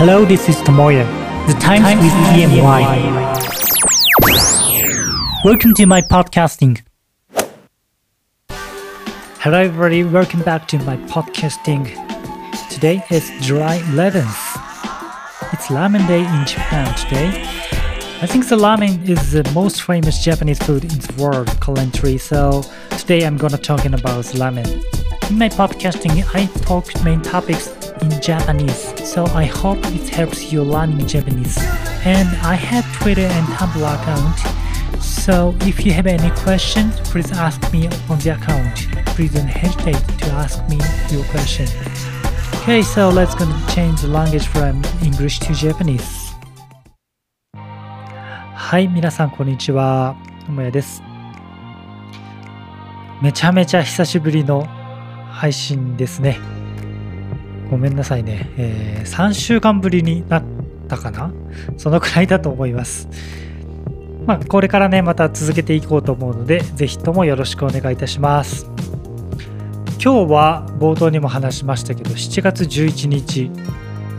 Hello, this is Tomoya. The Times, Times with EMY. Welcome to my podcasting. Hello, everybody. Welcome back to my podcasting. Today is July 11th. It's Ramen Day in Japan today. I think the ramen is the most famous Japanese food in the world currently. So today I'm gonna talking about ramen. In my podcasting, I talk main topics in Japanese, so I hope it helps you learning Japanese. And I have Twitter and Tumblr account, so if you have any questions, please ask me on the account. Please don't hesitate to ask me your question. Okay, so let's gonna change the language from English to Japanese. はい、皆さんこんにちは。ともやです。めちゃめちゃ久しぶりの配信ですね。 ごめんなさいね。えー、3週間ぶりになったかな？そのくらいだと思います。まあ、これからね、また続けていこうと思うので、ぜひともよろしくお願いいたします。今日は冒頭にも話しましたけど、7月11日、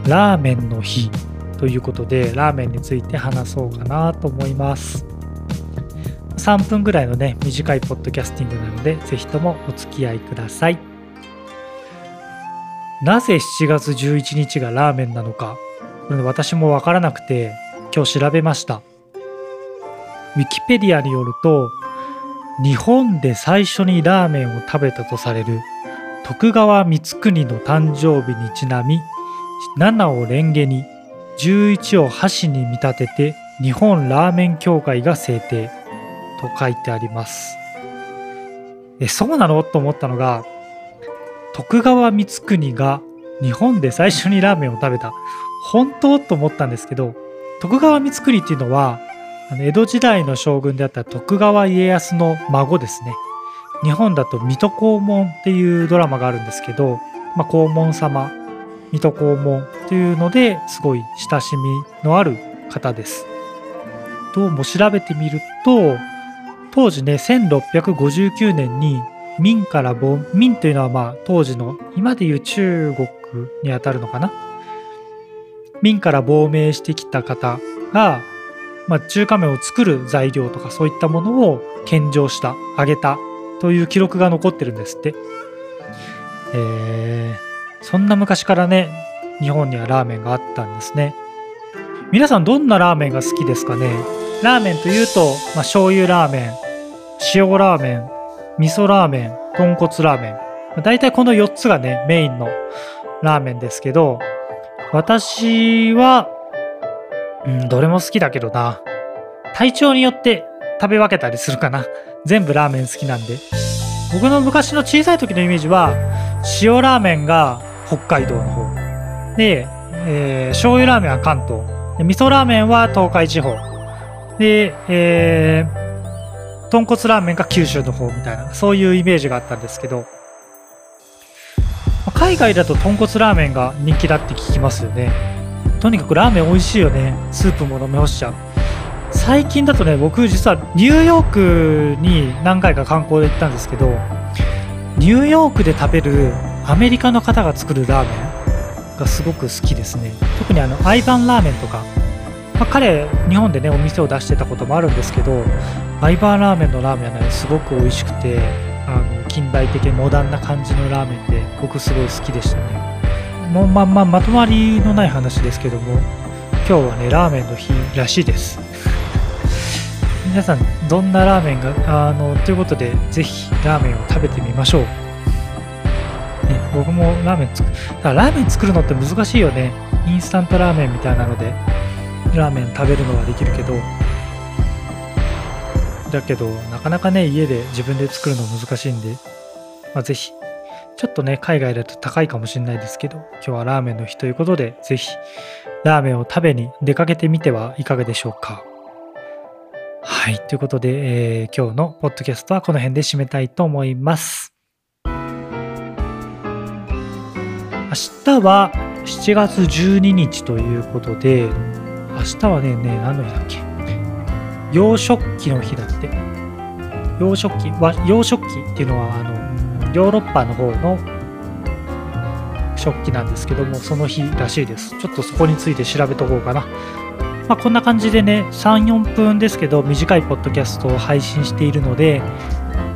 ラーメンの日ということで、ラーメンについて話そうかなと思います。3分ぐらいのね、短いポッドキャスティングなので、ぜひともお付き合いください。なぜ7月11日がラーメンなのか、これ私もわからなくて、今日調べました。ウィキペディアによると、日本で最初にラーメンを食べたとされる徳川光圀の誕生日にちなみ、7をレンゲに、11を箸に見立てて日本ラーメン協会が制定と書いてあります。え、そうなの？と思ったのが、徳川光圀が日本で最初にラーメンを食べた。本当と思ったんですけど、徳川光圀っていうのは、江戸時代の将軍であった徳川家康の孫ですね。日本だと水戸黄門っていうドラマがあるんですけど、まあ、黄門様、水戸黄門っていうのですごい親しみのある方です。どうも調べてみると、当時ね、1659年に明から亡、明というのはまあ当時の今でいう中国にあたるのかな？明から亡命してきた方が、まあ、中華麺を作る材料とかそういったものを献上した、あげたという記録が残ってるんですって。えー、そんな昔からね、日本にはラーメンがあったんですね。皆さんどんなラーメンが好きですかね？ラーメンというと、まあ、醤油ラーメン、塩ラーメン、味噌ラーメン、豚骨ラーメン。まあ大体この4つがね、メインのラーメンですけど、私は、うん、どれも好きだけどな。体調によって食べ分けたりするかな。全部ラーメン好きなんで。僕の昔の小さい時のイメージは、塩ラーメンが北海道の方。で、えー醤油ラーメンは関東。で味噌ラーメンは東海地方。で、えー、豚骨ラーメンが九州の方みたいな、そういうイメージがあったんですけど、海外だと豚骨ラーメンが人気だって聞きますよね。とにかくラーメン美味しいよね。スープも飲み干しちゃう。最近だとね、僕実はニューヨークに何回か観光で行ったんですけど、ニューヨークで食べるアメリカの方が作るラーメンがすごく好きですね。特にあの、アイバンラーメンとか、まあ、彼、日本でね、お店を出してたこともあるんですけど、アイバーラーメンのラーメンはね、すごく美味しくて、あの、近代的モダンな感じのラーメンで、僕すごい好きでしたね。もうまあまあまとまりのない話ですけども今日はねラーメンの日らしいです。皆さんどんなラーメンがあのということでぜひラーメンを食べてみましょう、ね、僕もラーメン作るラーメン作るのって難しいよね。インスタントラーメンみたいなので。ラーメン食べるのはできるけどだけどなかなかね家で自分で作るの難しいんで、まあ、ぜひちょっとね、海外だと高いかもしれないですけど、今日はラーメンの日ということで、ぜひ、ラーメンを食べに出かけてみてはいかがでしょうか。はい、ということで、えー今日のポッドキャストはこの辺で締めたいと思います。明日は7月12日ということで、明日はね、ね何の日だっけ？洋食器の日だって。洋食器は、洋食器っていうのは、あの、ヨーロッパの方の食器なんですけどもその日らしいです。ちょっとそこについて調べとこうかな。まあ、こんな感じでね34分ですけど短いポッドキャストを配信しているので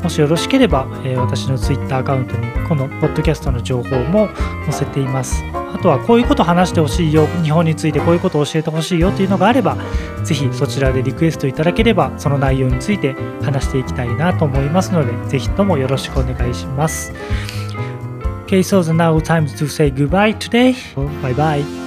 もしよろしければ、えー、私の Twitter アカウントにこのポッドキャストの情報も載せています。あとはこういうこと話してほしいよ日本についてこういうことを教えてほしいよというのがあればぜひそちらでリクエストいただければその内容について話していきたいなと思いますのでぜひともよろしくお願いします Okay, so now time to say goodbye today. Bye bye.